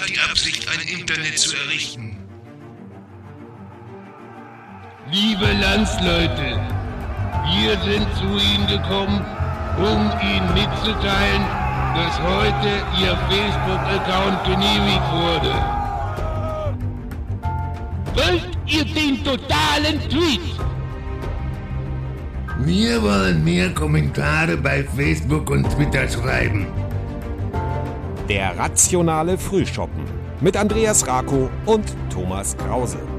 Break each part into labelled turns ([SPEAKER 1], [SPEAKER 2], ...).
[SPEAKER 1] hat die Absicht, ein Internet zu errichten.
[SPEAKER 2] Liebe Landsleute, wir sind zu Ihnen gekommen, um Ihnen mitzuteilen, dass heute Ihr Facebook-Account genehmigt wurde. Wollt ihr den totalen Tweet?
[SPEAKER 1] Wir wollen mehr Kommentare bei Facebook und Twitter schreiben.
[SPEAKER 3] Der rationale Frühschoppen mit Andreas Rako und Thomas Krause.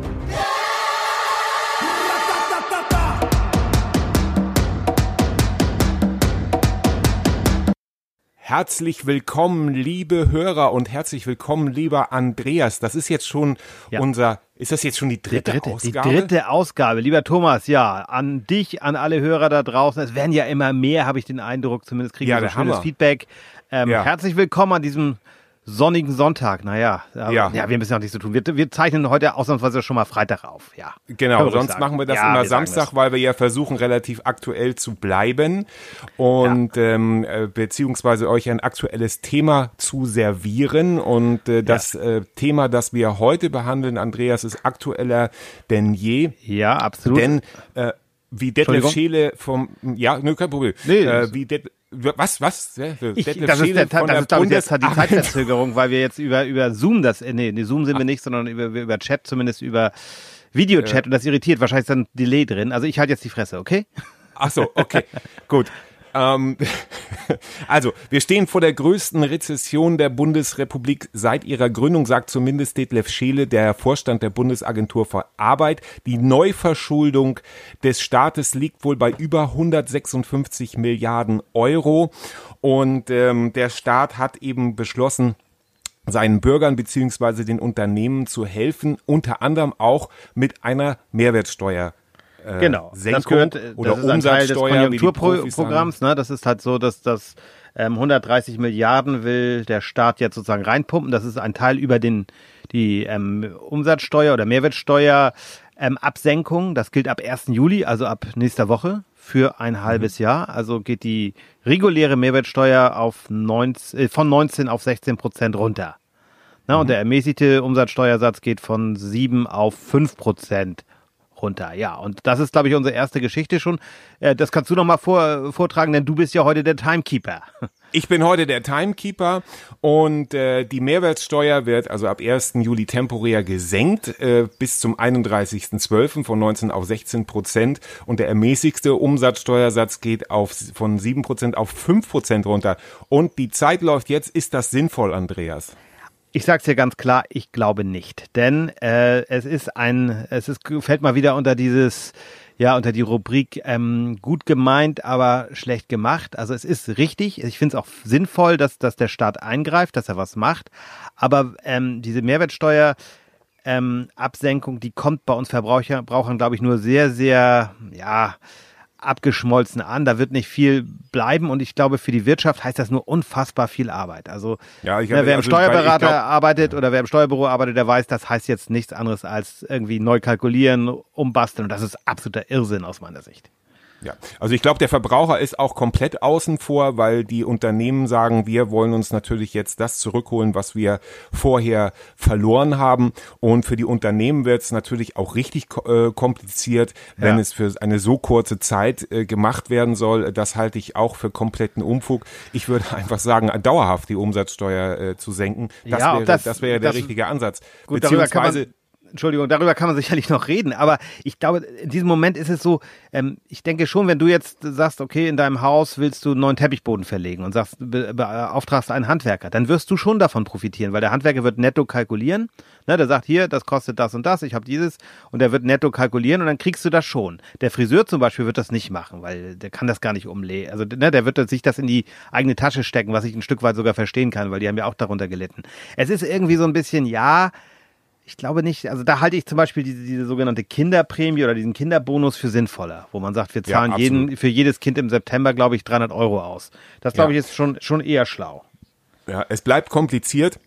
[SPEAKER 3] Herzlich willkommen, liebe Hörer und herzlich willkommen, lieber Andreas. Das ist jetzt schon
[SPEAKER 4] Ja.
[SPEAKER 3] unser, ist das jetzt schon die dritte,
[SPEAKER 4] dritte,
[SPEAKER 3] Ausgabe?
[SPEAKER 4] Die dritte Ausgabe. Lieber Thomas, ja, an dich, an alle Hörer da draußen. Es werden ja immer mehr, habe ich den Eindruck. Zumindest kriegen
[SPEAKER 3] Ja,
[SPEAKER 4] wir so schönes
[SPEAKER 3] Hammer.
[SPEAKER 4] Feedback. Ähm,
[SPEAKER 3] Ja.
[SPEAKER 4] Herzlich willkommen an diesem sonnigen Sonntag. Naja,
[SPEAKER 3] Ja.
[SPEAKER 4] ja, wir müssen auch nichts zu tun. Wir, wir zeichnen heute ausnahmsweise schon mal Freitag auf. Ja.
[SPEAKER 3] Genau, sonst machen wir das
[SPEAKER 4] Ja,
[SPEAKER 3] immer
[SPEAKER 4] wir
[SPEAKER 3] Samstag, weil wir ja versuchen, relativ aktuell zu bleiben und ähm, äh, beziehungsweise euch ein aktuelles Thema zu servieren. Und äh, das äh, Thema, das wir heute behandeln, Andreas, ist aktueller denn je.
[SPEAKER 4] Ja, absolut.
[SPEAKER 3] Denn äh, wie Detlef? Scheele vom ja, nö, kein Problem.
[SPEAKER 4] Nee,
[SPEAKER 3] äh, wie Det, was was Ja,
[SPEAKER 4] ich, das ist, der, das ist glaube ich, jetzt die Zeitverzögerung, weil wir jetzt über, über Zoom das, äh, nee, nee, Zoom sind wir nicht, sondern über, über Chat, zumindest über Videochat und das irritiert. Wahrscheinlich ist da ein Delay drin. Also ich halte jetzt die Fresse, okay?
[SPEAKER 3] Ach so, okay, gut. Ähm, also, wir stehen vor der größten Rezession der Bundesrepublik seit ihrer Gründung, sagt zumindest Detlef Scheele, der Vorstand der Bundesagentur für Arbeit. Die Neuverschuldung des Staates liegt wohl bei über 156 Milliarden Euro. Und ähm, der Staat hat eben beschlossen, seinen Bürgern beziehungsweise den Unternehmen zu helfen, unter anderem auch mit einer Mehrwertsteuer. Äh,
[SPEAKER 4] Genau, das
[SPEAKER 3] Senkung
[SPEAKER 4] gehört, äh,
[SPEAKER 3] oder
[SPEAKER 4] das ist ein Teil des. Konjunkturprogramms. Ne? Das ist halt so, dass das ähm, 130 Milliarden will der Staat jetzt sozusagen reinpumpen. Das ist ein Teil über den die ähm, Umsatzsteuer oder Mehrwertsteuer ähm, Absenkung. Das gilt ab 1. Juli, also ab nächster Woche für ein halbes
[SPEAKER 3] Mhm.
[SPEAKER 4] Jahr. Also geht die reguläre Mehrwertsteuer auf 19, äh, von 19 auf 16 Prozent runter. Na,
[SPEAKER 3] Mhm.
[SPEAKER 4] Und der ermäßigte Umsatzsteuersatz geht von 7 auf 5 Prozent runter. Ja, und das ist, glaube ich, unsere erste Geschichte schon. Äh, das kannst du noch mal vor, vortragen, denn du bist ja heute der Timekeeper.
[SPEAKER 3] Ich bin heute der Timekeeper und äh, die Mehrwertsteuer wird also ab 1. Juli temporär gesenkt äh, bis zum 31.12. von 19 auf 16 Prozent und der ermäßigste Umsatzsteuersatz geht auf, von 7 Prozent auf 5 Prozent runter. Und die Zeit läuft jetzt. Ist das sinnvoll, Andreas?
[SPEAKER 4] Ich sag's dir ganz klar, ich glaube nicht, denn äh, es ist ein, es ist fällt mal wieder unter dieses, ja, unter die Rubrik ähm, gut gemeint, aber schlecht gemacht. Also es ist richtig, ich finde es auch sinnvoll, dass, dass der Staat eingreift, dass er was macht, aber ähm, diese Mehrwertsteuer ähm, Absenkung, die kommt bei uns Verbraucher, Verbrauchern, glaube ich, nur sehr, sehr, ja, abgeschmolzen an. Da wird nicht viel bleiben und ich glaube, für die Wirtschaft heißt das nur unfassbar viel Arbeit. Also
[SPEAKER 3] Ja, ich
[SPEAKER 4] ne, wer im
[SPEAKER 3] also, ich
[SPEAKER 4] Steuerberater
[SPEAKER 3] glaub-
[SPEAKER 4] arbeitet oder wer im Steuerbüro arbeitet, der weiß, das heißt jetzt nichts anderes als irgendwie neu kalkulieren, umbasteln und das ist absoluter Irrsinn aus meiner Sicht.
[SPEAKER 3] Ja, also ich glaube, der Verbraucher ist auch komplett außen vor, weil die Unternehmen sagen, wir wollen uns natürlich jetzt das zurückholen, was wir vorher verloren haben. Und für die Unternehmen wird es natürlich auch richtig äh, kompliziert, wenn
[SPEAKER 4] Ja.
[SPEAKER 3] es für eine so kurze Zeit äh, gemacht werden soll. Das halte ich auch für kompletten Umfug. Ich würde einfach sagen, dauerhaft die Umsatzsteuer äh, zu senken. Das
[SPEAKER 4] Ja,
[SPEAKER 3] wäre,
[SPEAKER 4] das-
[SPEAKER 3] das, wäre der
[SPEAKER 4] das-
[SPEAKER 3] richtige Ansatz.
[SPEAKER 4] Gut,
[SPEAKER 3] Beziehungsweise
[SPEAKER 4] man, Entschuldigung, darüber kann man sicherlich noch reden, aber ich glaube, in diesem Moment ist es so, ähm, ich denke schon, wenn du jetzt sagst, okay, in deinem Haus willst du einen neuen Teppichboden verlegen und sagst, be, beauftragst einen Handwerker, dann wirst du schon davon profitieren, weil der Handwerker wird netto kalkulieren, ne, der sagt, hier, das kostet das und das, ich habe dieses und der wird netto kalkulieren und dann kriegst du das schon. Der Friseur zum Beispiel wird das nicht machen, weil der kann das gar nicht umlegen, also ne, der wird sich das in die eigene Tasche stecken, was ich ein Stück weit sogar verstehen kann, weil die haben ja auch darunter gelitten. Es ist irgendwie so ein bisschen, ja, ich glaube nicht, also da halte ich zum Beispiel diese, diese sogenannte Kinderprämie oder diesen Kinderbonus für sinnvoller, wo man sagt, wir
[SPEAKER 3] Ja,
[SPEAKER 4] zahlen
[SPEAKER 3] absolut.
[SPEAKER 4] jeden, für jedes Kind im September, glaube ich, 300 Euro aus. Das, glaube
[SPEAKER 3] Ja.
[SPEAKER 4] ich, ist schon, schon eher schlau.
[SPEAKER 3] Ja, es bleibt kompliziert.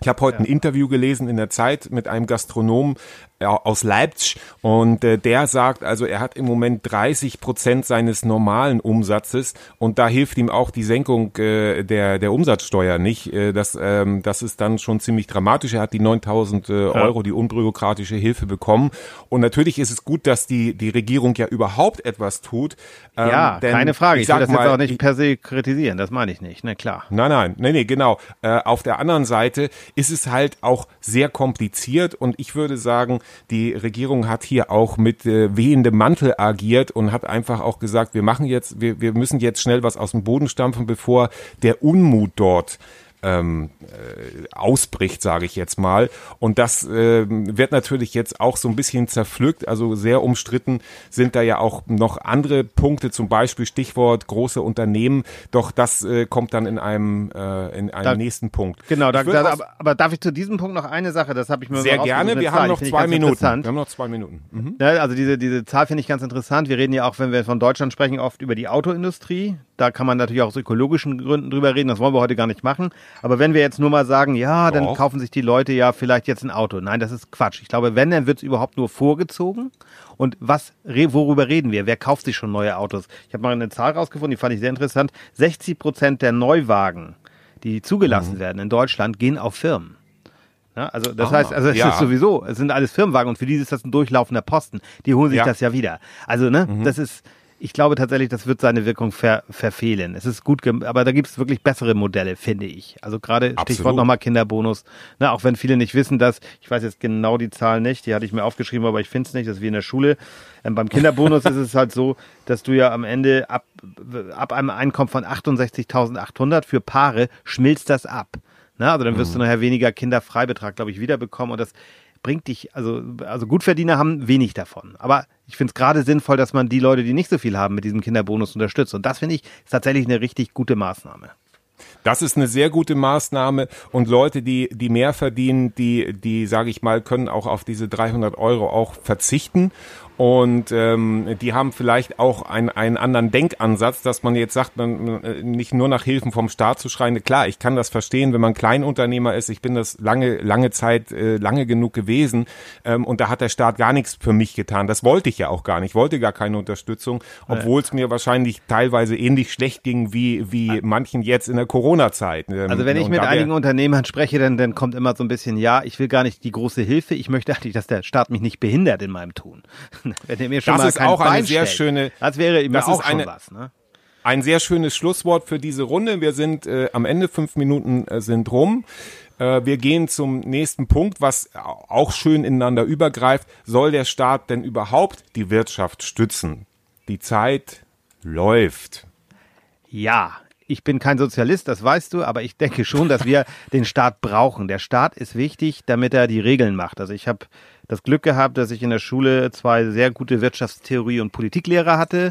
[SPEAKER 3] Ich habe heute ein Interview gelesen in der Zeit mit einem Gastronom, aus Leipzig und äh, der sagt, also er hat im Moment 30 Prozent seines normalen Umsatzes und da hilft ihm auch die Senkung äh, der, der Umsatzsteuer nicht. Äh, das, ähm, das ist dann schon ziemlich dramatisch. Er hat die 9000 äh, Euro, die unbürokratische Hilfe bekommen und natürlich ist es gut, dass die, die Regierung ja überhaupt etwas tut.
[SPEAKER 4] Ähm, ja, denn, keine Frage. Ich, ich will das mal, jetzt auch nicht per se kritisieren, das meine ich nicht, na klar.
[SPEAKER 3] Nein, nein, nee, nee, genau. Äh, auf der anderen Seite ist es halt auch sehr kompliziert und ich würde sagen, die Regierung hat hier auch mit äh, wehendem Mantel agiert und hat einfach auch gesagt, wir machen jetzt, wir, wir müssen jetzt schnell was aus dem Boden stampfen, bevor der Unmut dort ähm, äh, ausbricht, sage ich jetzt mal. Und das äh, wird natürlich jetzt auch so ein bisschen zerpflückt, also sehr umstritten sind da ja auch noch andere Punkte, zum Beispiel Stichwort große Unternehmen. Doch das äh, kommt dann in einem äh, in einem da, nächsten Punkt.
[SPEAKER 4] Genau, da, da, aber, aber, darf ich zu diesem Punkt noch eine Sache? Das habe ich mir
[SPEAKER 3] sehr gerne. Wir haben noch zwei Minuten. Wir haben noch zwei Minuten.
[SPEAKER 4] Mhm. Ja, also diese diese Zahl finde ich ganz interessant. Wir reden ja auch, wenn wir von Deutschland sprechen, oft über die Autoindustrie. Da kann man natürlich auch aus ökologischen Gründen drüber reden. Das wollen wir heute gar nicht machen. Aber wenn wir jetzt nur mal sagen, ja, dann Doch. kaufen sich die Leute ja vielleicht jetzt ein Auto. Nein, das ist Quatsch. Ich glaube, wenn, dann wird es überhaupt nur vorgezogen. Und was, worüber reden wir? Wer kauft sich schon neue Autos? Ich habe mal eine Zahl rausgefunden, die fand ich sehr interessant. 60 Prozent der Neuwagen, die zugelassen mhm. werden in Deutschland, gehen auf Firmen. Ja, also das ah, heißt, also es ja. ist sowieso, es sind alles Firmenwagen und für die ist das ein durchlaufender Posten. Die holen sich ja. das ja wieder. Also ne, mhm. das ist, ich glaube tatsächlich, das wird seine Wirkung ver verfehlen. Es ist gut, aber da gibt es wirklich bessere Modelle, finde ich. Also gerade Stichwort nochmal Kinderbonus. Ne, auch wenn viele nicht wissen, dass, ich weiß jetzt genau die Zahl nicht, die hatte ich mir aufgeschrieben, aber ich finde es nicht, das ist wie in der Schule. Ähm, beim Kinderbonus ist es halt so, dass du ja am Ende ab, ab einem Einkommen von 68.800 für Paare schmilzt das ab. Ne, also dann wirst mhm. du nachher weniger Kinderfreibetrag, glaube ich, wiederbekommen und das bringt dich, also, also Gutverdiener haben wenig davon. Aber ich finde es gerade sinnvoll, dass man die Leute, die nicht so viel haben, mit diesem Kinderbonus unterstützt. Und das finde ich ist tatsächlich eine richtig gute Maßnahme.
[SPEAKER 3] Das ist eine sehr gute Maßnahme und Leute, die die mehr verdienen, die die sage ich mal, können auch auf diese 300 Euro auch verzichten und ähm, die haben vielleicht auch ein, einen anderen Denkansatz, dass man jetzt sagt, man äh, nicht nur nach Hilfen vom Staat zu schreien. Klar, ich kann das verstehen, wenn man Kleinunternehmer ist. Ich bin das lange, lange Zeit, äh, lange genug gewesen ähm, und da hat der Staat gar nichts für mich getan. Das wollte ich ja auch gar nicht. Ich wollte gar keine Unterstützung, obwohl es mir wahrscheinlich teilweise ähnlich schlecht ging wie wie manchen jetzt in der Corona-Zeit.
[SPEAKER 4] Ähm, also wenn ich mit einigen Unternehmern spreche, dann, dann kommt immer so ein bisschen, ja, ich will gar nicht die große Hilfe. Ich möchte eigentlich, dass der Staat mich nicht behindert in meinem Tun.
[SPEAKER 3] Wenn er mir schon das mal ist auch Bein eine sehr stellt. schöne.
[SPEAKER 4] Das wäre ihm das auch schon eine, was. Ne?
[SPEAKER 3] Ein sehr schönes Schlusswort für diese Runde. Wir sind äh, am Ende, fünf Minuten äh, sind rum. Äh, wir gehen zum nächsten Punkt, was auch schön ineinander übergreift. Soll der Staat denn überhaupt die Wirtschaft stützen? Die Zeit läuft.
[SPEAKER 4] Ja, ich bin kein Sozialist, das weißt du, aber ich denke schon, dass wir den Staat brauchen. Der Staat ist wichtig, damit er die Regeln macht. Also ich habe das Glück gehabt, dass ich in der Schule zwei sehr gute Wirtschaftstheorie- und Politiklehrer hatte.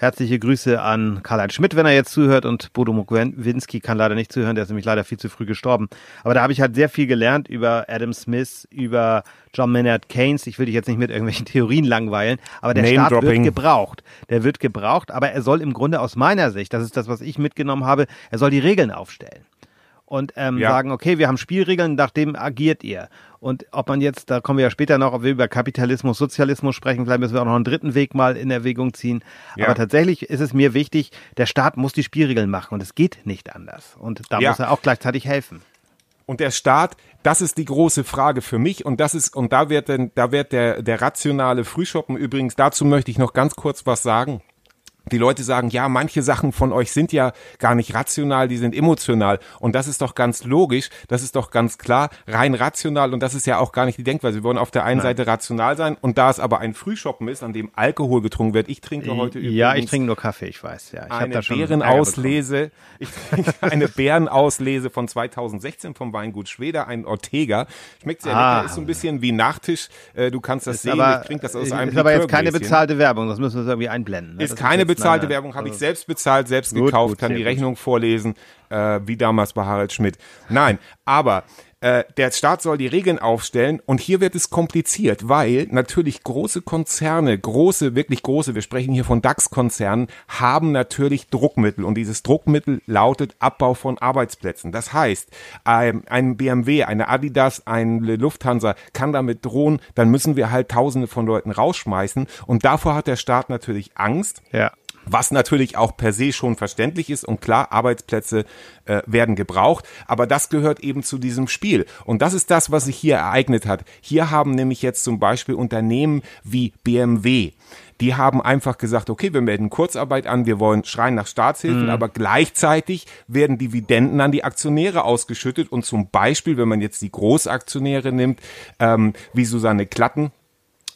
[SPEAKER 4] Herzliche Grüße an Karl-Heinz Schmidt, wenn er jetzt zuhört und Bodo Mokwinski kann leider nicht zuhören, der ist nämlich leider viel zu früh gestorben. Aber da habe ich halt sehr viel gelernt über Adam Smith, über John Maynard Keynes. Ich will dich jetzt nicht mit irgendwelchen Theorien langweilen, aber der Staat wird gebraucht. Der wird gebraucht, aber er soll im Grunde aus meiner Sicht, das ist das, was ich mitgenommen habe, er soll die Regeln aufstellen und ähm, ja. sagen, okay, wir haben Spielregeln, nach dem agiert ihr. Und ob man jetzt, da kommen wir ja später noch, ob wir über Kapitalismus, Sozialismus sprechen, vielleicht müssen wir auch noch einen dritten Weg mal in Erwägung ziehen. Ja. Aber tatsächlich ist es mir wichtig, der Staat muss die Spielregeln machen und es geht nicht anders. Und da ja. muss er auch gleichzeitig helfen.
[SPEAKER 3] Und der Staat, das ist die große Frage für mich und das ist, und da wird denn, da wird der, der rationale Frühschoppen übrigens, dazu möchte ich noch ganz kurz was sagen die Leute sagen, ja, manche Sachen von euch sind ja gar nicht rational, die sind emotional. Und das ist doch ganz logisch, das ist doch ganz klar, rein rational. Und das ist ja auch gar nicht die Denkweise. Wir wollen auf der einen Nein. Seite rational sein und da es aber ein Frühschoppen ist, an dem Alkohol getrunken wird. Ich trinke heute
[SPEAKER 4] übrigens. Ja, ich trinke nur Kaffee, ich weiß. Ja, ich
[SPEAKER 3] eine da schon Bärenauslese. Ich trinke eine Bärenauslese von 2016 vom Weingut Schweder, ein Ortega. Schmeckt sehr ah. lecker, ist so ein bisschen wie Nachtisch. Äh, du kannst das ist sehen,
[SPEAKER 4] aber,
[SPEAKER 3] ich trinke das
[SPEAKER 4] aus einem Ist aber jetzt keine bezahlte Werbung, das müssen wir irgendwie einblenden.
[SPEAKER 3] Ne? Ist keine bezahlte nein, Werbung, habe ich selbst bezahlt, selbst gut, gekauft, gut, kann die Rechnung gut. vorlesen, äh, wie damals bei Harald Schmidt. Nein, aber Äh, der Staat soll die Regeln aufstellen und hier wird es kompliziert, weil natürlich große Konzerne, große, wirklich große, wir sprechen hier von DAX-Konzernen, haben natürlich Druckmittel und dieses Druckmittel lautet Abbau von Arbeitsplätzen. Das heißt, ein, ein BMW, eine Adidas, eine Lufthansa kann damit drohen, dann müssen wir halt Tausende von Leuten rausschmeißen und davor hat der Staat natürlich Angst.
[SPEAKER 4] Ja.
[SPEAKER 3] Was natürlich auch per se schon verständlich ist und klar, Arbeitsplätze äh, werden gebraucht, aber das gehört eben zu diesem Spiel. Und das ist das, was sich hier ereignet hat. Hier haben nämlich jetzt zum Beispiel Unternehmen wie BMW, die haben einfach gesagt, okay, wir melden Kurzarbeit an, wir wollen schreien nach Staatshilfen, mhm. aber gleichzeitig werden Dividenden an die Aktionäre ausgeschüttet und zum Beispiel, wenn man jetzt die Großaktionäre nimmt, ähm, wie Susanne Klatten,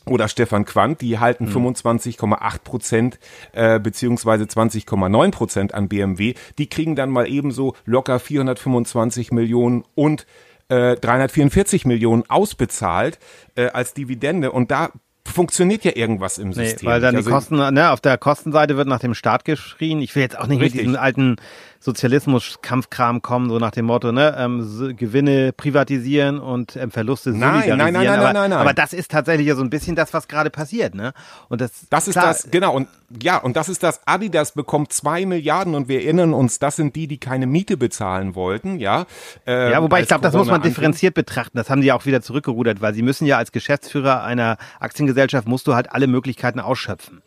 [SPEAKER 3] oder Stefan Quandt, die halten mhm. 25,8 Prozent äh, beziehungsweise 20,9 Prozent an BMW. Die kriegen dann mal ebenso locker 425 Millionen und äh, 344 Millionen ausbezahlt äh, als Dividende. Und da funktioniert ja irgendwas im System.
[SPEAKER 4] Nee, weil dann also, die Kosten, ne, auf der Kostenseite wird nach dem Staat geschrien. Ich will jetzt auch nicht richtig. mit diesen alten Sozialismus-Kampfkram kommen, so nach dem Motto, ne, ähm, Gewinne privatisieren und ähm, Verluste
[SPEAKER 3] nein, solidarisieren. Nein, nein, nein,
[SPEAKER 4] aber,
[SPEAKER 3] nein, nein, nein.
[SPEAKER 4] Aber das ist tatsächlich ja so ein bisschen das, was gerade passiert, ne? Und das,
[SPEAKER 3] das ist klar, das, genau, und ja, und das ist das, Adidas bekommt zwei Milliarden und wir erinnern uns, das sind die, die keine Miete bezahlen wollten, ja.
[SPEAKER 4] Ähm, ja, wobei ich glaube, das muss man differenziert betrachten. Das haben die auch wieder zurückgerudert, weil sie müssen ja als Geschäftsführer einer Aktiengesellschaft musst du halt alle Möglichkeiten ausschöpfen.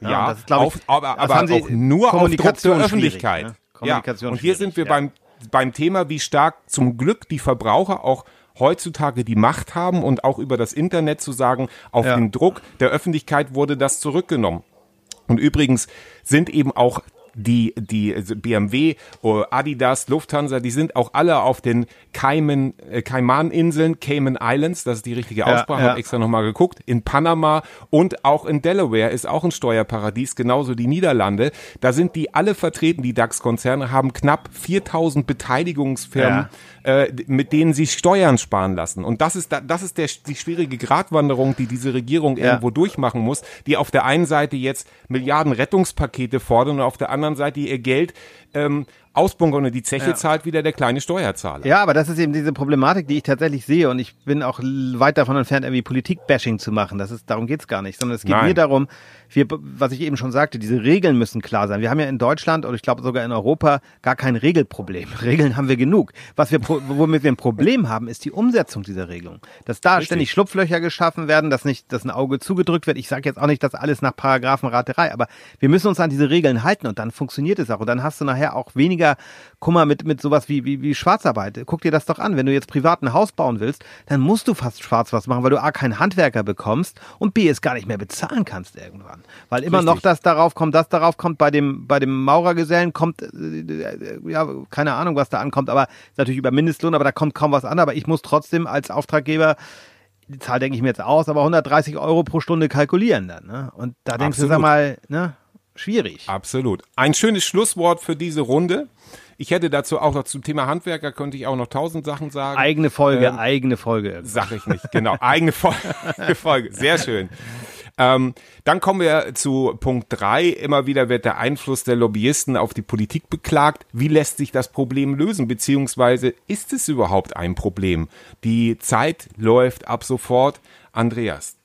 [SPEAKER 3] Ja, ja das ist, ich, auf, aber, aber auch nur auf Druck der Öffentlichkeit. Ne? Kommunikation. Ja, und hier sind wir ja. beim, beim Thema, wie stark zum Glück die Verbraucher auch heutzutage die Macht haben und auch über das Internet zu sagen, auf ja. den Druck der Öffentlichkeit wurde das zurückgenommen. Und übrigens sind eben auch die, die also BMW, Adidas, Lufthansa, die sind auch alle auf den Cayman, äh, Cayman-Inseln, Cayman Islands, das ist die richtige Aussprache, ja, ja. habe extra nochmal geguckt, in Panama und auch in Delaware ist auch ein Steuerparadies, genauso die Niederlande. Da sind die alle vertreten, die DAX-Konzerne haben knapp 4000 Beteiligungsfirmen, ja. äh, mit denen sie Steuern sparen lassen. Und das ist, das ist der, die schwierige Gratwanderung, die diese Regierung irgendwo durchmachen muss, die auf der einen Seite jetzt Milliarden Rettungspakete fordern und auf der anderen Seite ihr Geld ähm, ausbunkern und die Zeche ja. zahlt wieder der kleine Steuerzahler.
[SPEAKER 4] Ja, aber das ist eben diese Problematik, die ich tatsächlich sehe und ich bin auch weit davon entfernt, irgendwie Politik-Bashing zu machen. Das ist, darum geht's gar nicht, sondern es geht Nein. mir darum, wir, was ich eben schon sagte, diese Regeln müssen klar sein. Wir haben ja in Deutschland und ich glaube sogar in Europa gar kein Regelproblem. Regeln haben wir genug. Was wir, womit wir ein Problem haben, ist die Umsetzung dieser Regelung. Dass da Richtig. ständig Schlupflöcher geschaffen werden, dass nicht, dass ein Auge zugedrückt wird. Ich sage jetzt auch nicht, dass alles nach Paragraphenraterei, aber wir müssen uns an diese Regeln halten und dann funktioniert es auch. Und dann hast du nachher auch weniger Kummer mit, mit sowas wie, wie, wie Schwarzarbeit. Guck dir das doch an. Wenn du jetzt privat ein Haus bauen willst, dann musst du fast schwarz was machen, weil du A, keinen Handwerker bekommst und B, es gar nicht mehr bezahlen kannst irgendwann. Weil immer Richtig. noch das darauf kommt, das darauf kommt, bei dem, bei dem Maurergesellen kommt, äh, ja, keine Ahnung, was da ankommt, aber natürlich über Mindestlohn, aber da kommt kaum was an, aber ich muss trotzdem als Auftraggeber die Zahl denke ich mir jetzt aus, aber 130 Euro pro Stunde kalkulieren dann. Ne? Und da denkst Absolut. du, sag mal, ne? Schwierig.
[SPEAKER 3] Absolut. Ein schönes Schlusswort für diese Runde. Ich hätte dazu auch noch zum Thema Handwerker könnte ich auch noch tausend Sachen sagen.
[SPEAKER 4] Eigene Folge, ähm, eigene Folge.
[SPEAKER 3] Sag ich nicht, genau. eigene Folge. Sehr schön. Ähm, dann kommen wir zu Punkt drei. Immer wieder wird der Einfluss der Lobbyisten auf die Politik beklagt. Wie lässt sich das Problem lösen? Beziehungsweise ist es überhaupt ein Problem? Die Zeit läuft ab sofort. Andreas.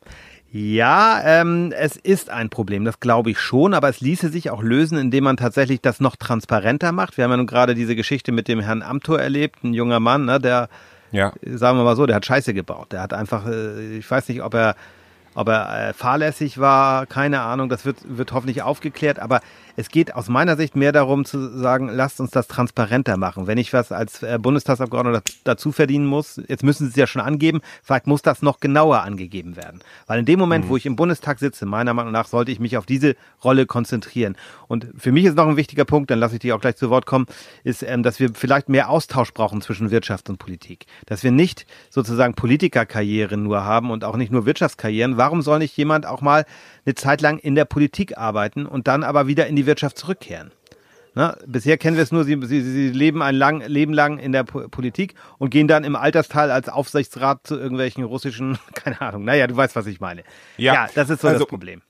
[SPEAKER 4] Ja, ähm, es ist ein Problem, das glaube ich schon, aber es ließe sich auch lösen, indem man tatsächlich das noch transparenter macht. Wir haben ja nun gerade diese Geschichte mit dem Herrn Amthor erlebt, ein junger Mann, ne, der, ja. sagen wir mal so, der hat Scheiße gebaut. Der hat einfach, äh, ich weiß nicht, ob er ob er äh, fahrlässig war, keine Ahnung, das wird, wird hoffentlich aufgeklärt, aber es geht aus meiner Sicht mehr darum zu sagen, lasst uns das transparenter machen. Wenn ich was als äh, Bundestagsabgeordneter dazu verdienen muss, jetzt müssen Sie es ja schon angeben, vielleicht muss das noch genauer angegeben werden. Weil in dem Moment, mhm. wo ich im Bundestag sitze, meiner Meinung nach, sollte ich mich auf diese Rolle konzentrieren. Und für mich ist noch ein wichtiger Punkt, dann lasse ich dich auch gleich zu Wort kommen, ist, ähm, dass wir vielleicht mehr Austausch brauchen zwischen Wirtschaft und Politik. Dass wir nicht sozusagen Politikerkarrieren nur haben und auch nicht nur Wirtschaftskarrieren. Warum soll nicht jemand auch mal eine Zeit lang in der Politik arbeiten und dann aber wieder in die Wirtschaft zurückkehren. Na, bisher kennen wir es nur, sie, sie, sie leben ein lang, Leben lang in der po Politik und gehen dann im Altersteil als Aufsichtsrat zu irgendwelchen russischen, keine Ahnung, naja, du weißt, was ich meine. Ja, ja das ist so also, das Problem.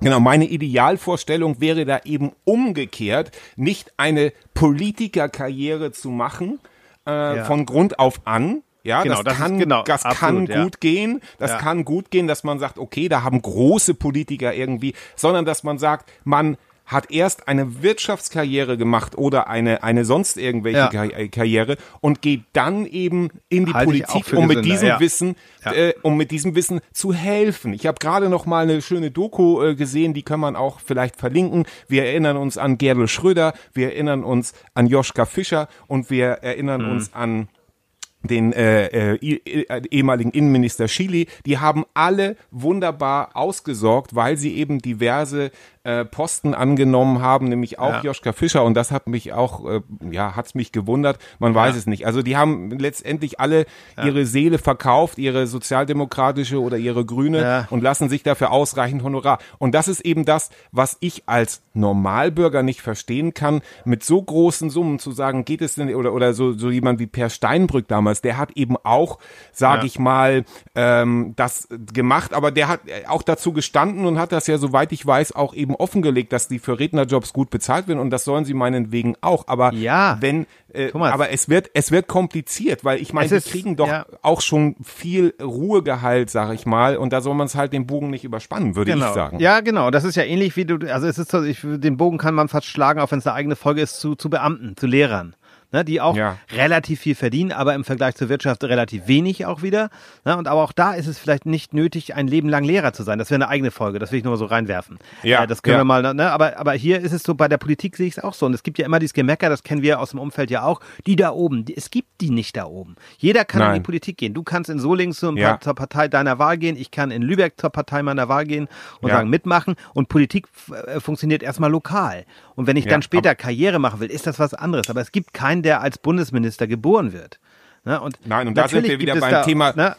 [SPEAKER 3] Genau, meine Idealvorstellung wäre da eben umgekehrt, nicht eine Politikerkarriere zu machen äh, ja. von Grund auf an, Ja,
[SPEAKER 4] Genau,
[SPEAKER 3] das,
[SPEAKER 4] das ist
[SPEAKER 3] kann,
[SPEAKER 4] genau,
[SPEAKER 3] das
[SPEAKER 4] absolut,
[SPEAKER 3] kann
[SPEAKER 4] ja.
[SPEAKER 3] gut gehen. Das
[SPEAKER 4] Ja.
[SPEAKER 3] kann gut gehen, dass man sagt, okay, da haben große Politiker irgendwie, sondern dass man sagt, man hat erst eine Wirtschaftskarriere gemacht oder eine, eine sonst irgendwelche
[SPEAKER 4] Ja.
[SPEAKER 3] Kar- äh, Karriere und geht dann eben in die
[SPEAKER 4] Halte
[SPEAKER 3] Politik, um mit diesem
[SPEAKER 4] ja.
[SPEAKER 3] Wissen,
[SPEAKER 4] Ja.
[SPEAKER 3] äh, um mit diesem Wissen zu helfen. Ich habe gerade noch mal eine schöne Doku äh, gesehen, die kann man auch vielleicht verlinken. Wir erinnern uns an Gerdl Schröder, wir erinnern uns an Joschka Fischer und wir erinnern
[SPEAKER 4] Mhm.
[SPEAKER 3] uns an den äh, äh, äh, ehemaligen Innenminister Chili, die haben alle wunderbar ausgesorgt, weil sie eben diverse äh, Posten angenommen haben, nämlich auch
[SPEAKER 4] Ja.
[SPEAKER 3] Joschka Fischer und das hat mich auch, äh, ja, hat's mich gewundert, man weiß es nicht. Also die haben letztendlich alle ihre Seele verkauft, ihre sozialdemokratische oder ihre grüne
[SPEAKER 4] Ja.
[SPEAKER 3] und lassen sich dafür ausreichend Honorar. Und das ist eben das, was ich als Normalbürger nicht verstehen kann, mit so großen Summen zu sagen, geht es denn, oder, oder so, so jemand wie Per Steinbrück damals, der hat eben auch, sage
[SPEAKER 4] Ja.
[SPEAKER 3] ich mal, ähm, das gemacht, aber der hat auch dazu gestanden und hat das ja, soweit ich weiß, auch eben offengelegt, dass die für Rednerjobs gut bezahlt werden und das sollen sie meinetwegen auch. Aber
[SPEAKER 4] Ja.
[SPEAKER 3] wenn, äh,
[SPEAKER 4] Thomas.
[SPEAKER 3] aber es wird, es wird kompliziert, weil ich meine, die
[SPEAKER 4] ist-
[SPEAKER 3] kriegen doch
[SPEAKER 4] ja.
[SPEAKER 3] auch schon viel Ruhegehalt, sag ich mal, und da soll man es halt den Bogen nicht überspannen, würde ich sagen.
[SPEAKER 4] Ja, genau. Das ist ja ähnlich wie du, also es ist so, ich, den Bogen kann man fast schlagen, auch wenn es eine eigene Folge ist, zu, zu Beamten, zu Lehrern. Ne, die auch
[SPEAKER 3] Ja.
[SPEAKER 4] relativ viel verdienen, aber im Vergleich zur Wirtschaft relativ wenig auch wieder. Ne, und aber auch da ist es vielleicht nicht nötig, ein Leben lang Lehrer zu sein. Das wäre eine eigene Folge, das will ich nur mal so reinwerfen.
[SPEAKER 3] Ja,
[SPEAKER 4] Äh, das können
[SPEAKER 3] ja.
[SPEAKER 4] wir mal, ne, aber, aber hier ist es so, bei der Politik sehe ich es auch so. Und es gibt ja immer dieses Gemecker, das kennen wir aus dem Umfeld ja auch, die da oben. Die, es gibt die nicht da oben. Jeder kann in
[SPEAKER 3] Nein.
[SPEAKER 4] die Politik gehen. Du kannst in Solingen zur,
[SPEAKER 3] Ja.
[SPEAKER 4] zur Partei deiner Wahl gehen, ich kann in Lübeck zur Partei meiner Wahl gehen und
[SPEAKER 3] Ja.
[SPEAKER 4] sagen, mitmachen. Und Politik äh, funktioniert erstmal lokal. Und wenn ich dann später Karriere machen will, ist das was anderes. Aber es gibt keinen, der als Bundesminister geboren wird. Ne? Und
[SPEAKER 3] Nein, und da sind wir wieder beim
[SPEAKER 4] da,
[SPEAKER 3] Thema-
[SPEAKER 4] Ne?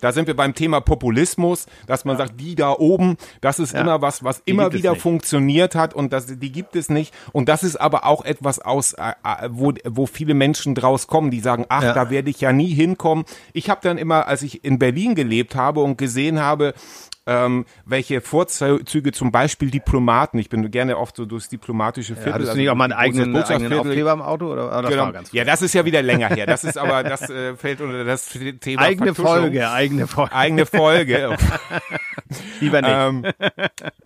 [SPEAKER 3] Da sind wir beim Thema Populismus, dass man sagt, die da oben, das ist
[SPEAKER 4] Ja.
[SPEAKER 3] immer was, was immer
[SPEAKER 4] gibt es
[SPEAKER 3] wieder funktioniert hat und das, die gibt es nicht. Und das ist aber auch etwas aus, äh, äh, wo, wo viele Menschen draus kommen, die sagen, ach,
[SPEAKER 4] Ja.
[SPEAKER 3] da werde ich ja nie hinkommen. Ich habe dann immer, als ich in Berlin gelebt habe und gesehen habe, ähm, welche Vorzüge zum Beispiel Diplomaten, ich bin gerne oft so durchs diplomatische Viertel.
[SPEAKER 4] Hattest du
[SPEAKER 3] also
[SPEAKER 4] nicht auch mal einen eigenen, eigenen. Aufkleber im Auto? Oder, oder das
[SPEAKER 3] Genau.
[SPEAKER 4] war ganz
[SPEAKER 3] Ja, das ist ja wieder länger her. Das ist aber, das äh, fällt unter das Thema
[SPEAKER 4] eigene. Folge, eigene Folge.
[SPEAKER 3] Eigene Folge.
[SPEAKER 4] Lieber nicht.
[SPEAKER 3] ähm,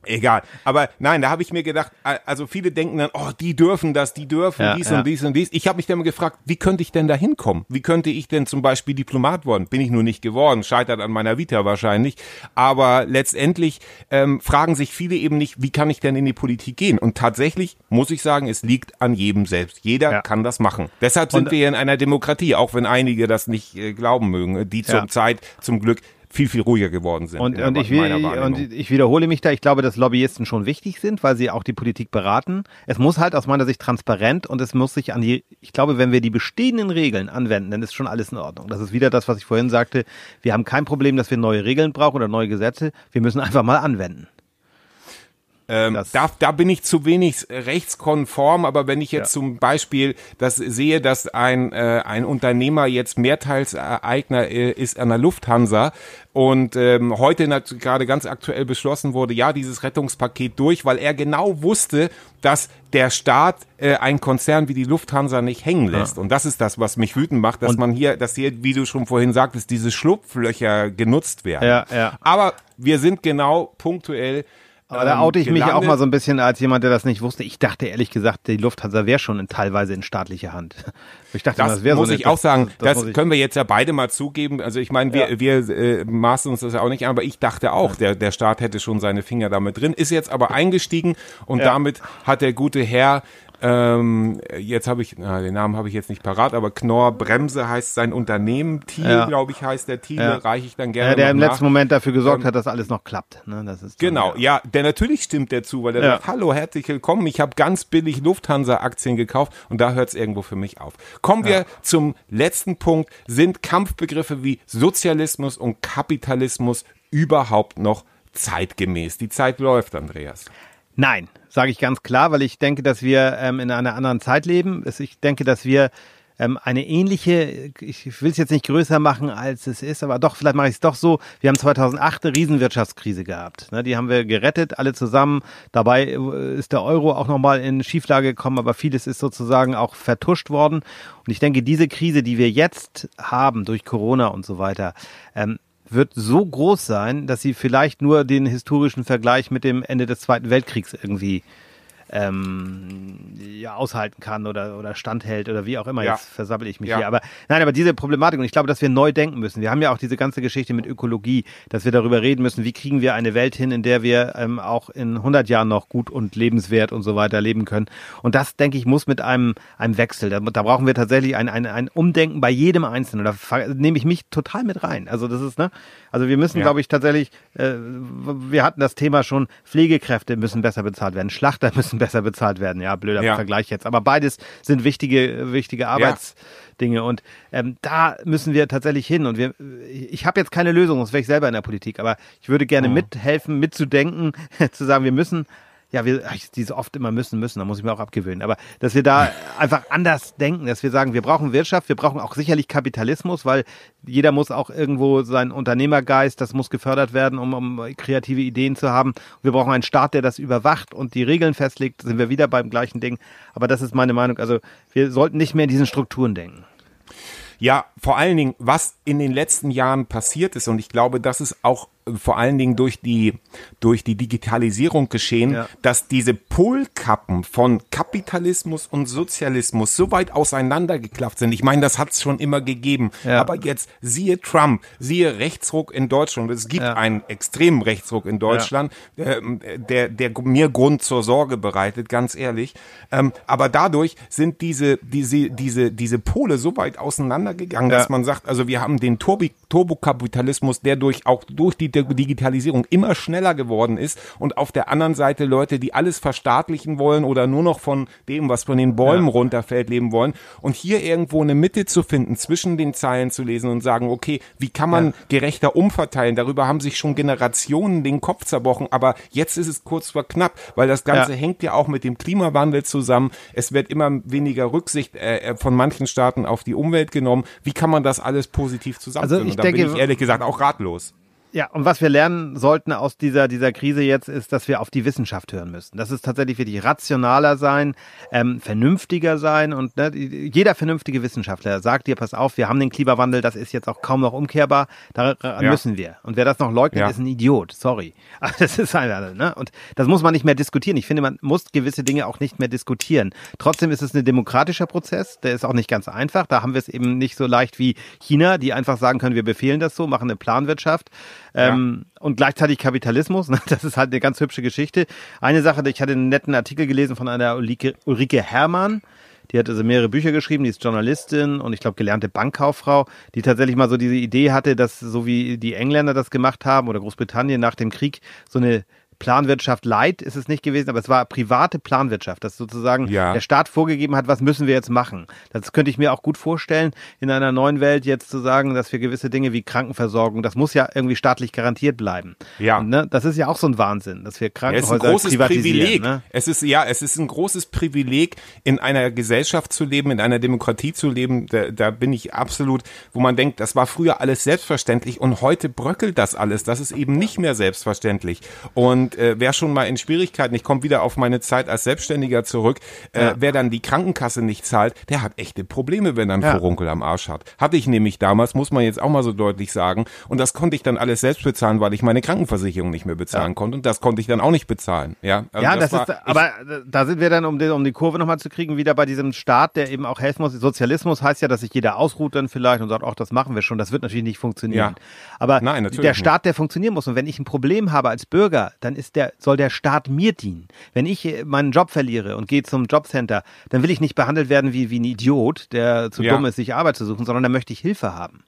[SPEAKER 3] egal. Aber nein, da habe ich mir gedacht, also viele denken dann, oh, die dürfen das, die dürfen
[SPEAKER 4] Ja,
[SPEAKER 3] dies
[SPEAKER 4] ja.
[SPEAKER 3] und dies und dies. Ich habe mich dann mal gefragt, wie könnte ich denn da hinkommen? Wie könnte ich denn zum Beispiel Diplomat worden? Bin ich nur nicht geworden, scheitert an meiner Vita wahrscheinlich. Aber letztendlich ähm, fragen sich viele eben nicht, wie kann ich denn in die Politik gehen? Und tatsächlich muss ich sagen, es liegt an jedem selbst. Jeder
[SPEAKER 4] Ja.
[SPEAKER 3] kann das machen. Deshalb sind
[SPEAKER 4] Und-
[SPEAKER 3] wir in einer Demokratie, auch wenn einige das nicht äh, glauben mögen, die zur
[SPEAKER 4] Ja.
[SPEAKER 3] Zeit zum Glück viel, viel ruhiger geworden sind.
[SPEAKER 4] Und, und, ich, und ich wiederhole mich da, ich glaube, dass Lobbyisten schon wichtig sind, weil sie auch die Politik beraten. Es muss halt aus meiner Sicht transparent und es muss sich an die, ich glaube, wenn wir die bestehenden Regeln anwenden, dann ist schon alles in Ordnung. Das ist wieder das, was ich vorhin sagte. Wir haben kein Problem, dass wir neue Regeln brauchen oder neue Gesetze. Wir müssen einfach mal anwenden.
[SPEAKER 3] Ähm, da, da bin ich zu wenig rechtskonform, aber wenn ich jetzt
[SPEAKER 4] Ja.
[SPEAKER 3] zum Beispiel das sehe, dass ein, äh, ein Unternehmer jetzt Mehrteilseigner äh, ist an der Lufthansa und ähm, heute gerade ganz aktuell beschlossen wurde, ja, dieses Rettungspaket durch, weil er genau wusste, dass der Staat äh, einen Konzern wie die Lufthansa nicht hängen lässt. Und das ist das, was mich wütend macht, dass
[SPEAKER 4] Und-
[SPEAKER 3] man hier, dass hier, wie du schon vorhin sagtest, diese Schlupflöcher genutzt werden.
[SPEAKER 4] Ja, ja.
[SPEAKER 3] Aber wir sind genau punktuell
[SPEAKER 4] Aber da
[SPEAKER 3] ähm,
[SPEAKER 4] oute ich mich auch
[SPEAKER 3] gelandet.
[SPEAKER 4] mal so ein bisschen als jemand, der das nicht wusste. Ich dachte ehrlich gesagt, die Lufthansa wäre schon in, teilweise in staatlicher Hand. Ich dachte,
[SPEAKER 3] Das
[SPEAKER 4] das wäre
[SPEAKER 3] muss
[SPEAKER 4] so eine,
[SPEAKER 3] ich auch sagen, das,
[SPEAKER 4] muss ich-
[SPEAKER 3] können wir jetzt ja beide mal zugeben. Also ich meine, wir,
[SPEAKER 4] Ja.
[SPEAKER 3] wir äh, maßen uns das ja auch nicht an, aber ich dachte auch, der, der Staat hätte schon seine Finger damit drin, ist jetzt aber eingestiegen und
[SPEAKER 4] Ja.
[SPEAKER 3] damit hat der gute Herr, ähm, jetzt habe ich, na, den Namen habe ich jetzt nicht parat, aber Knorr Bremse heißt sein Unternehmen, Thiel,
[SPEAKER 4] Ja.
[SPEAKER 3] glaube ich, heißt der Thiel,
[SPEAKER 4] Ja.
[SPEAKER 3] reiche ich dann gerne
[SPEAKER 4] ja, der im
[SPEAKER 3] nach.
[SPEAKER 4] letzten Moment dafür gesorgt
[SPEAKER 3] Ähm,
[SPEAKER 4] hat, dass alles noch klappt. Ne? Das ist
[SPEAKER 3] Genau, ja, der natürlich stimmt der zu, weil der
[SPEAKER 4] Ja.
[SPEAKER 3] sagt, hallo, herzlich willkommen, ich habe ganz billig Lufthansa-Aktien gekauft und da hört es irgendwo für mich auf. Kommen wir zum letzten Punkt. Sind Kampfbegriffe wie Sozialismus und Kapitalismus überhaupt noch zeitgemäß? Die Zeit läuft, Andreas.
[SPEAKER 4] Nein, sage ich ganz klar, weil ich denke, dass wir ähm, in einer anderen Zeit leben. Ich denke, dass wir ähm, eine ähnliche, ich will es jetzt nicht größer machen, als es ist, aber doch, vielleicht mache ich es doch so. Wir haben 2008 eine Riesenwirtschaftskrise gehabt. Ne? Die haben wir gerettet, alle zusammen. Dabei äh, ist der Euro auch nochmal in Schieflage gekommen, aber vieles ist sozusagen auch vertuscht worden. Und ich denke, diese Krise, die wir jetzt haben durch Corona und so weiter, ähm, wird so groß sein, dass sie vielleicht nur den historischen Vergleich mit dem Ende des Zweiten Weltkriegs irgendwie ähm, ja, aushalten kann oder, oder standhält oder wie auch immer. Ja. Jetzt versabbel ich mich ja. hier. Aber nein, aber diese Problematik und ich glaube, dass wir neu denken müssen. Wir haben ja auch diese ganze Geschichte mit Ökologie, dass wir darüber reden müssen, wie kriegen wir eine Welt hin, in der wir ähm, auch in 100 Jahren noch gut und lebenswert und so weiter leben können. Und das, denke ich, muss mit einem, einem Wechsel. Da, da brauchen wir tatsächlich ein, ein, ein Umdenken bei jedem Einzelnen. Da nehme ich mich total mit rein. Also das ist, ne? Also wir müssen, ja. glaube ich, tatsächlich, äh, wir hatten das Thema schon, Pflegekräfte müssen besser bezahlt werden, Schlachter müssen besser bezahlt werden. Ja, blöder ja. Vergleich jetzt. Aber beides sind wichtige, wichtige Arbeitsdinge. Ja. Und ähm, da müssen wir tatsächlich hin. Und wir, ich habe jetzt keine Lösung, sonst wäre ich selber in der Politik, aber ich würde gerne mhm. mithelfen, mitzudenken, zu sagen, wir müssen ja, wir, die so oft immer müssen, müssen, da muss ich mir auch abgewöhnen. Aber dass wir da einfach anders denken, dass wir sagen, wir brauchen Wirtschaft, wir brauchen auch sicherlich Kapitalismus, weil jeder muss auch irgendwo sein Unternehmergeist, das muss gefördert werden, um, um kreative Ideen zu haben. Wir brauchen einen Staat, der das überwacht und die Regeln festlegt, sind wir wieder beim gleichen Ding. Aber das ist meine Meinung. Also wir sollten nicht mehr in diesen Strukturen denken.
[SPEAKER 3] Ja, vor allen Dingen, was in den letzten Jahren passiert ist, und ich glaube, das ist auch vor allen Dingen durch die, durch die Digitalisierung geschehen, ja. dass diese Polkappen von Kapitalismus und Sozialismus so weit auseinandergeklafft sind. Ich meine, das hat es schon immer gegeben. Ja. Aber jetzt siehe Trump, siehe Rechtsruck in Deutschland. Es gibt ja. einen extremen Rechtsruck in Deutschland, äh, der, der mir Grund zur Sorge bereitet, ganz ehrlich. Ähm, aber dadurch sind diese, diese, diese, diese Pole so weit auseinandergegangen, dass man sagt, also wir haben den Turbi Turbokapitalismus, der durch auch durch die Digitalisierung immer schneller geworden ist und auf der anderen Seite Leute, die alles verstaatlichen wollen oder nur noch von dem, was von den Bäumen ja. runterfällt, leben wollen. Und hier irgendwo eine Mitte zu finden, zwischen den Zeilen zu lesen und sagen, okay, wie kann man ja. gerechter umverteilen? Darüber haben sich schon Generationen den Kopf zerbrochen, aber jetzt ist es kurz vor knapp, weil das Ganze ja. hängt ja auch mit dem Klimawandel zusammen. Es wird immer weniger Rücksicht äh, äh von manchen Staaten auf die Umwelt genommen. Wie kann man das alles positiv zusammenführen? Also ich da denke, bin ich ehrlich gesagt auch ratlos.
[SPEAKER 4] Ja, und was wir lernen sollten aus dieser, dieser Krise jetzt, ist, dass wir auf die Wissenschaft hören müssen. Das ist tatsächlich wirklich rationaler sein, ähm, vernünftiger sein und ne, jeder vernünftige Wissenschaftler sagt dir, pass auf, wir haben den Klimawandel, das ist jetzt auch kaum noch umkehrbar, daran ja. müssen wir. Und wer das noch leugnet, ja. ist ein Idiot, sorry. das ist einfach, ne? Und das muss man nicht mehr diskutieren. Ich finde, man muss gewisse Dinge auch nicht mehr diskutieren. Trotzdem ist es ein demokratischer Prozess, der ist auch nicht ganz einfach. Da haben wir es eben nicht so leicht wie China, die einfach sagen können, wir befehlen das so, machen eine Planwirtschaft. Ähm, ja. Und gleichzeitig Kapitalismus, ne? das ist halt eine ganz hübsche Geschichte. Eine Sache, ich hatte einen netten Artikel gelesen von einer Ulrike, Ulrike Herrmann, die hat also mehrere Bücher geschrieben, die ist Journalistin und ich glaube gelernte Bankkauffrau, die tatsächlich mal so diese Idee hatte, dass so wie die Engländer das gemacht haben oder Großbritannien nach dem Krieg so eine Planwirtschaft light ist es nicht gewesen, aber es war private Planwirtschaft, dass sozusagen ja. der Staat vorgegeben hat, was müssen wir jetzt machen. Das könnte ich mir auch gut vorstellen, in einer neuen Welt jetzt zu sagen, dass wir gewisse Dinge wie Krankenversorgung, das muss ja irgendwie staatlich garantiert bleiben. Ja. Und, ne, das ist ja auch so ein Wahnsinn, dass wir Krankenhäuser ja, es ist ein großes.
[SPEAKER 3] Privileg. Ne? Es ist ja, es ist ein großes Privileg, in einer Gesellschaft zu leben, in einer Demokratie zu leben. Da, da bin ich absolut, wo man denkt, das war früher alles selbstverständlich und heute bröckelt das alles. Das ist eben nicht mehr selbstverständlich. Und und äh, wer schon mal in Schwierigkeiten, ich komme wieder auf meine Zeit als Selbstständiger zurück, äh, ja. wer dann die Krankenkasse nicht zahlt, der hat echte Probleme, wenn er einen ja. Furunkel am Arsch hat. Hatte ich nämlich damals, muss man jetzt auch mal so deutlich sagen. Und das konnte ich dann alles selbst bezahlen, weil ich meine Krankenversicherung nicht mehr bezahlen ja. konnte. Und das konnte ich dann auch nicht bezahlen. Ja,
[SPEAKER 4] also ja das, das ist, aber da sind wir dann, um die, um die Kurve nochmal zu kriegen, wieder bei diesem Staat, der eben auch helfen muss. Sozialismus heißt ja, dass sich jeder ausruht dann vielleicht und sagt, ach, das machen wir schon. Das wird natürlich nicht funktionieren. Aber Nein, der Staat, der funktionieren muss. Und wenn ich ein Problem habe als Bürger, dann ist der, soll der Staat mir dienen. Wenn ich äh, meinen Job verliere und gehe zum Jobcenter, dann will ich nicht behandelt werden wie, wie ein Idiot, der zu ja. dumm ist, sich Arbeit zu suchen, sondern da möchte ich Hilfe haben.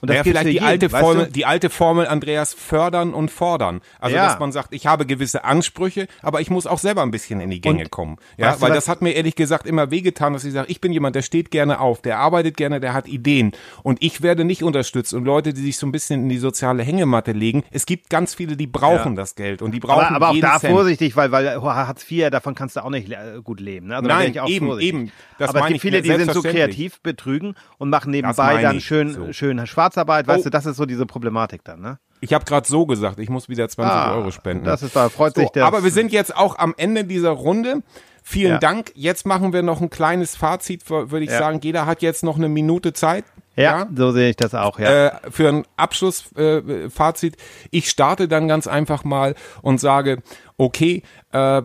[SPEAKER 4] Und das
[SPEAKER 3] ja,
[SPEAKER 4] gilt
[SPEAKER 3] vielleicht
[SPEAKER 4] für
[SPEAKER 3] die
[SPEAKER 4] jeden,
[SPEAKER 3] alte
[SPEAKER 4] weißt
[SPEAKER 3] Formel,
[SPEAKER 4] du?
[SPEAKER 3] die alte Formel, Andreas, fördern und fordern. Also,
[SPEAKER 4] Ja.
[SPEAKER 3] dass man sagt, ich habe gewisse Ansprüche, aber ich muss auch selber ein bisschen in die Gänge
[SPEAKER 4] Und
[SPEAKER 3] kommen. Ja,
[SPEAKER 4] weißt du
[SPEAKER 3] weil das hat mir ehrlich gesagt immer wehgetan, dass ich sage, ich bin jemand, der steht gerne auf, der arbeitet gerne, der hat Ideen. Und ich werde nicht unterstützt. Und Leute, die sich so ein bisschen in die soziale Hängematte legen, es gibt ganz viele, die brauchen das Geld und die brauchen
[SPEAKER 4] Aber, aber auch da
[SPEAKER 3] Cent.
[SPEAKER 4] vorsichtig, weil, weil Hartz IV, davon kannst du auch nicht äh, gut leben. Ne? Also
[SPEAKER 3] Nein, eben,
[SPEAKER 4] vorsichtig.
[SPEAKER 3] eben. Das
[SPEAKER 4] aber es gibt viele, die sind so kreativ betrügen und machen nebenbei dann schön,
[SPEAKER 3] so.
[SPEAKER 4] schön Schwarzarbeit. Weißt
[SPEAKER 3] Oh.
[SPEAKER 4] du, das ist so diese Problematik dann. Ne?
[SPEAKER 3] Ich habe gerade so gesagt, ich muss wieder 20
[SPEAKER 4] Ah,
[SPEAKER 3] Euro spenden.
[SPEAKER 4] das ist da, freut
[SPEAKER 3] so,
[SPEAKER 4] sich der.
[SPEAKER 3] Aber wir sind jetzt auch am Ende dieser Runde. Vielen
[SPEAKER 4] Ja.
[SPEAKER 3] Dank. Jetzt machen wir noch ein kleines Fazit, würde ich
[SPEAKER 4] Ja.
[SPEAKER 3] sagen. Jeder hat jetzt noch eine Minute Zeit.
[SPEAKER 4] ja, so sehe ich das auch. Ja.
[SPEAKER 3] Äh, für ein Abschlussfazit. Äh, ich starte dann ganz einfach mal und sage, okay, äh,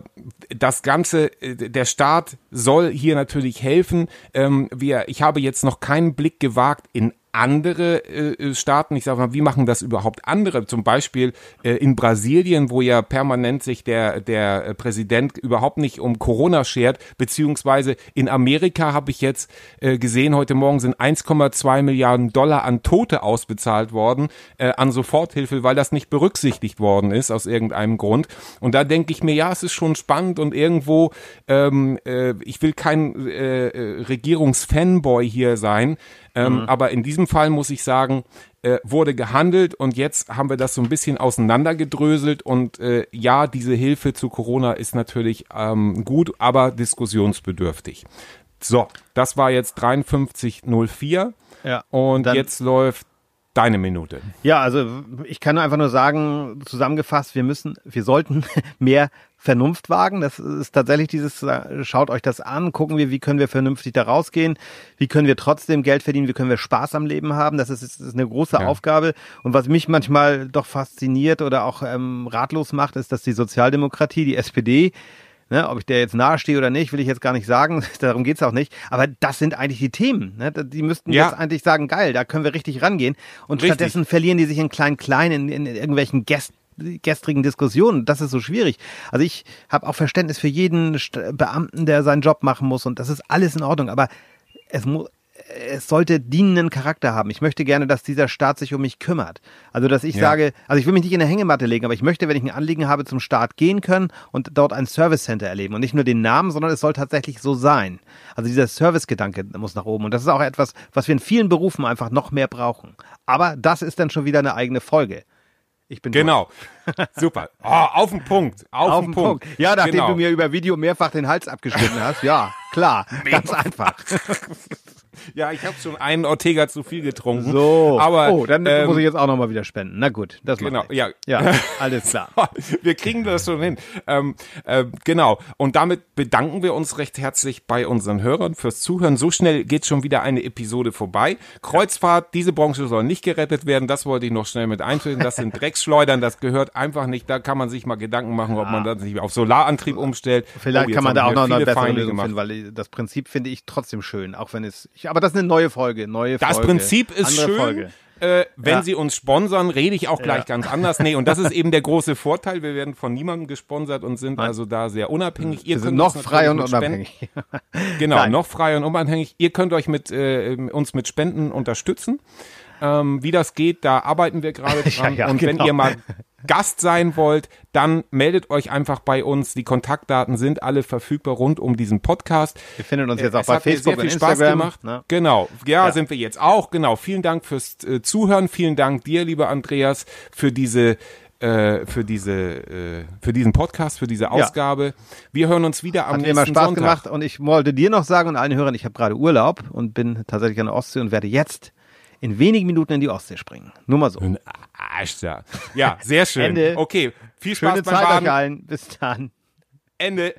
[SPEAKER 3] das Ganze, äh, der Staat soll hier natürlich helfen. Ähm, wir, ich habe jetzt noch keinen Blick gewagt in andere äh, Staaten, ich sage mal, wie machen das überhaupt andere? Zum Beispiel äh, in Brasilien, wo ja permanent sich der, der Präsident überhaupt nicht um Corona schert, beziehungsweise in Amerika habe ich jetzt äh, gesehen, heute Morgen sind 1,2 Milliarden Dollar an Tote ausbezahlt worden, äh, an Soforthilfe, weil das nicht berücksichtigt worden ist aus irgendeinem Grund. Und da denke ich mir, ja, es ist schon spannend und irgendwo, ähm, äh, ich will kein äh, äh, Regierungsfanboy hier sein, ähm, Aber in diesem Fall muss ich sagen, äh, wurde gehandelt und jetzt haben wir das so ein bisschen auseinandergedröselt und äh, ja, diese Hilfe zu Corona ist natürlich ähm, gut, aber diskussionsbedürftig. So, das war jetzt 5304
[SPEAKER 4] Ja,
[SPEAKER 3] und jetzt läuft deine Minute.
[SPEAKER 4] Ja, also ich kann einfach nur sagen, zusammengefasst, wir müssen, wir sollten mehr Vernunft wagen. Das ist tatsächlich dieses, äh, schaut euch das an, gucken wir, wie können wir vernünftig da rausgehen, wie können wir trotzdem Geld verdienen, wie können wir Spaß am Leben haben. Das ist, das ist eine große
[SPEAKER 3] Ja.
[SPEAKER 4] Aufgabe. Und was mich manchmal doch fasziniert oder auch ähm, ratlos macht, ist, dass die Sozialdemokratie, die SPD, Ne, ob ich der jetzt nahestehe oder nicht, will ich jetzt gar nicht sagen. Darum geht's auch nicht. Aber das sind eigentlich die Themen. Ne? Die müssten
[SPEAKER 3] Ja.
[SPEAKER 4] jetzt eigentlich sagen, geil, da können wir richtig rangehen. Und
[SPEAKER 3] Richtig.
[SPEAKER 4] stattdessen verlieren die sich in klein-klein in, in irgendwelchen Gäst gestrigen Diskussionen. Das ist so schwierig. Also ich habe auch Verständnis für jeden Beamten, der seinen Job machen muss. Und das ist alles in Ordnung. Aber es muss es sollte dienenden Charakter haben. Ich möchte gerne, dass dieser Staat sich um mich kümmert. Also, dass ich
[SPEAKER 3] Ja.
[SPEAKER 4] sage, also ich will mich nicht in eine Hängematte legen, aber ich möchte, wenn ich ein Anliegen habe, zum Staat gehen können und dort ein Service Center erleben. Und nicht nur den Namen, sondern es soll tatsächlich so sein. Also dieser Servicegedanke muss nach oben. Und das ist auch etwas, was wir in vielen Berufen einfach noch mehr brauchen. Aber das ist dann schon wieder eine eigene Folge. Ich bin
[SPEAKER 3] Genau. Super. Oh, auf den Punkt. Auf,
[SPEAKER 4] Auf
[SPEAKER 3] den
[SPEAKER 4] den
[SPEAKER 3] Punkt.
[SPEAKER 4] Punkt. Ja, nachdem
[SPEAKER 3] genau.
[SPEAKER 4] du mir über Video mehrfach den Hals abgeschnitten hast. Ja, klar. ganz einfach.
[SPEAKER 3] Ja, ich habe schon einen Ortega zu viel getrunken.
[SPEAKER 4] So.
[SPEAKER 3] Aber,
[SPEAKER 4] oh, dann
[SPEAKER 3] ähm,
[SPEAKER 4] muss ich jetzt auch nochmal wieder spenden. Na gut, das
[SPEAKER 3] Genau,
[SPEAKER 4] macht
[SPEAKER 3] ja.
[SPEAKER 4] Ja, alles klar.
[SPEAKER 3] Wir kriegen das schon hin. Ähm, äh, genau. Und damit bedanken wir uns recht herzlich bei unseren Hörern fürs Zuhören. So schnell geht schon wieder eine Episode vorbei. Kreuzfahrt, diese Branche soll nicht gerettet werden. Das wollte ich noch schnell mit einfügen. Das sind Drecksschleudern. Das gehört einfach nicht. Da kann man sich mal Gedanken machen, ob man das nicht auf Solarantrieb umstellt.
[SPEAKER 4] Vielleicht
[SPEAKER 3] Oh,
[SPEAKER 4] kann man da auch noch eine bessere Lösung finden, weil das Prinzip finde ich trotzdem schön, auch wenn es. Ich, aber das ist eine neue Folge, neue
[SPEAKER 3] Das
[SPEAKER 4] Folge.
[SPEAKER 3] Prinzip ist
[SPEAKER 4] andere
[SPEAKER 3] schön.
[SPEAKER 4] Folge.
[SPEAKER 3] Äh, wenn
[SPEAKER 4] Ja.
[SPEAKER 3] sie uns sponsern, rede ich auch gleich
[SPEAKER 4] Ja.
[SPEAKER 3] ganz anders. Nee, und das ist eben der große Vorteil. Wir werden von niemandem gesponsert und sind also da sehr unabhängig. Ihr
[SPEAKER 4] Wir sind
[SPEAKER 3] könnt
[SPEAKER 4] noch frei und unabhängig.
[SPEAKER 3] Genau,
[SPEAKER 4] Nein.
[SPEAKER 3] noch frei und unabhängig. Ihr könnt euch mit äh, uns mit Spenden unterstützen. Ähm, wie das geht, da arbeiten wir gerade dran.
[SPEAKER 4] Ja, ja,
[SPEAKER 3] und wenn
[SPEAKER 4] genau.
[SPEAKER 3] ihr mal Gast sein wollt, dann meldet euch einfach bei uns. Die Kontaktdaten sind alle verfügbar rund um diesen Podcast.
[SPEAKER 4] Wir finden uns jetzt auch
[SPEAKER 3] Es
[SPEAKER 4] bei
[SPEAKER 3] hat mir
[SPEAKER 4] Facebook
[SPEAKER 3] sehr viel
[SPEAKER 4] und
[SPEAKER 3] Spaß
[SPEAKER 4] Instagram.
[SPEAKER 3] gemacht.
[SPEAKER 4] ne?
[SPEAKER 3] Genau, ja,
[SPEAKER 4] Ja.
[SPEAKER 3] sind wir jetzt auch. Genau, vielen Dank fürs äh, Zuhören. Vielen Dank dir, lieber Andreas, für diese äh, für diese äh, für diesen Podcast, für diese Ausgabe. Wir hören uns wieder am
[SPEAKER 4] Hat mir
[SPEAKER 3] nächsten
[SPEAKER 4] immer Spaß
[SPEAKER 3] Sonntag.
[SPEAKER 4] gemacht und ich wollte dir noch sagen und allen Hörern, ich habe gerade Urlaub und bin tatsächlich an der Ostsee und werde jetzt in wenigen Minuten in die Ostsee springen. Nur mal so.
[SPEAKER 3] Ja, sehr schön.
[SPEAKER 4] Ende.
[SPEAKER 3] Okay, viel Spaß
[SPEAKER 4] Schöne
[SPEAKER 3] beim
[SPEAKER 4] Zeit
[SPEAKER 3] Baden.
[SPEAKER 4] Bis dann.
[SPEAKER 3] Ende.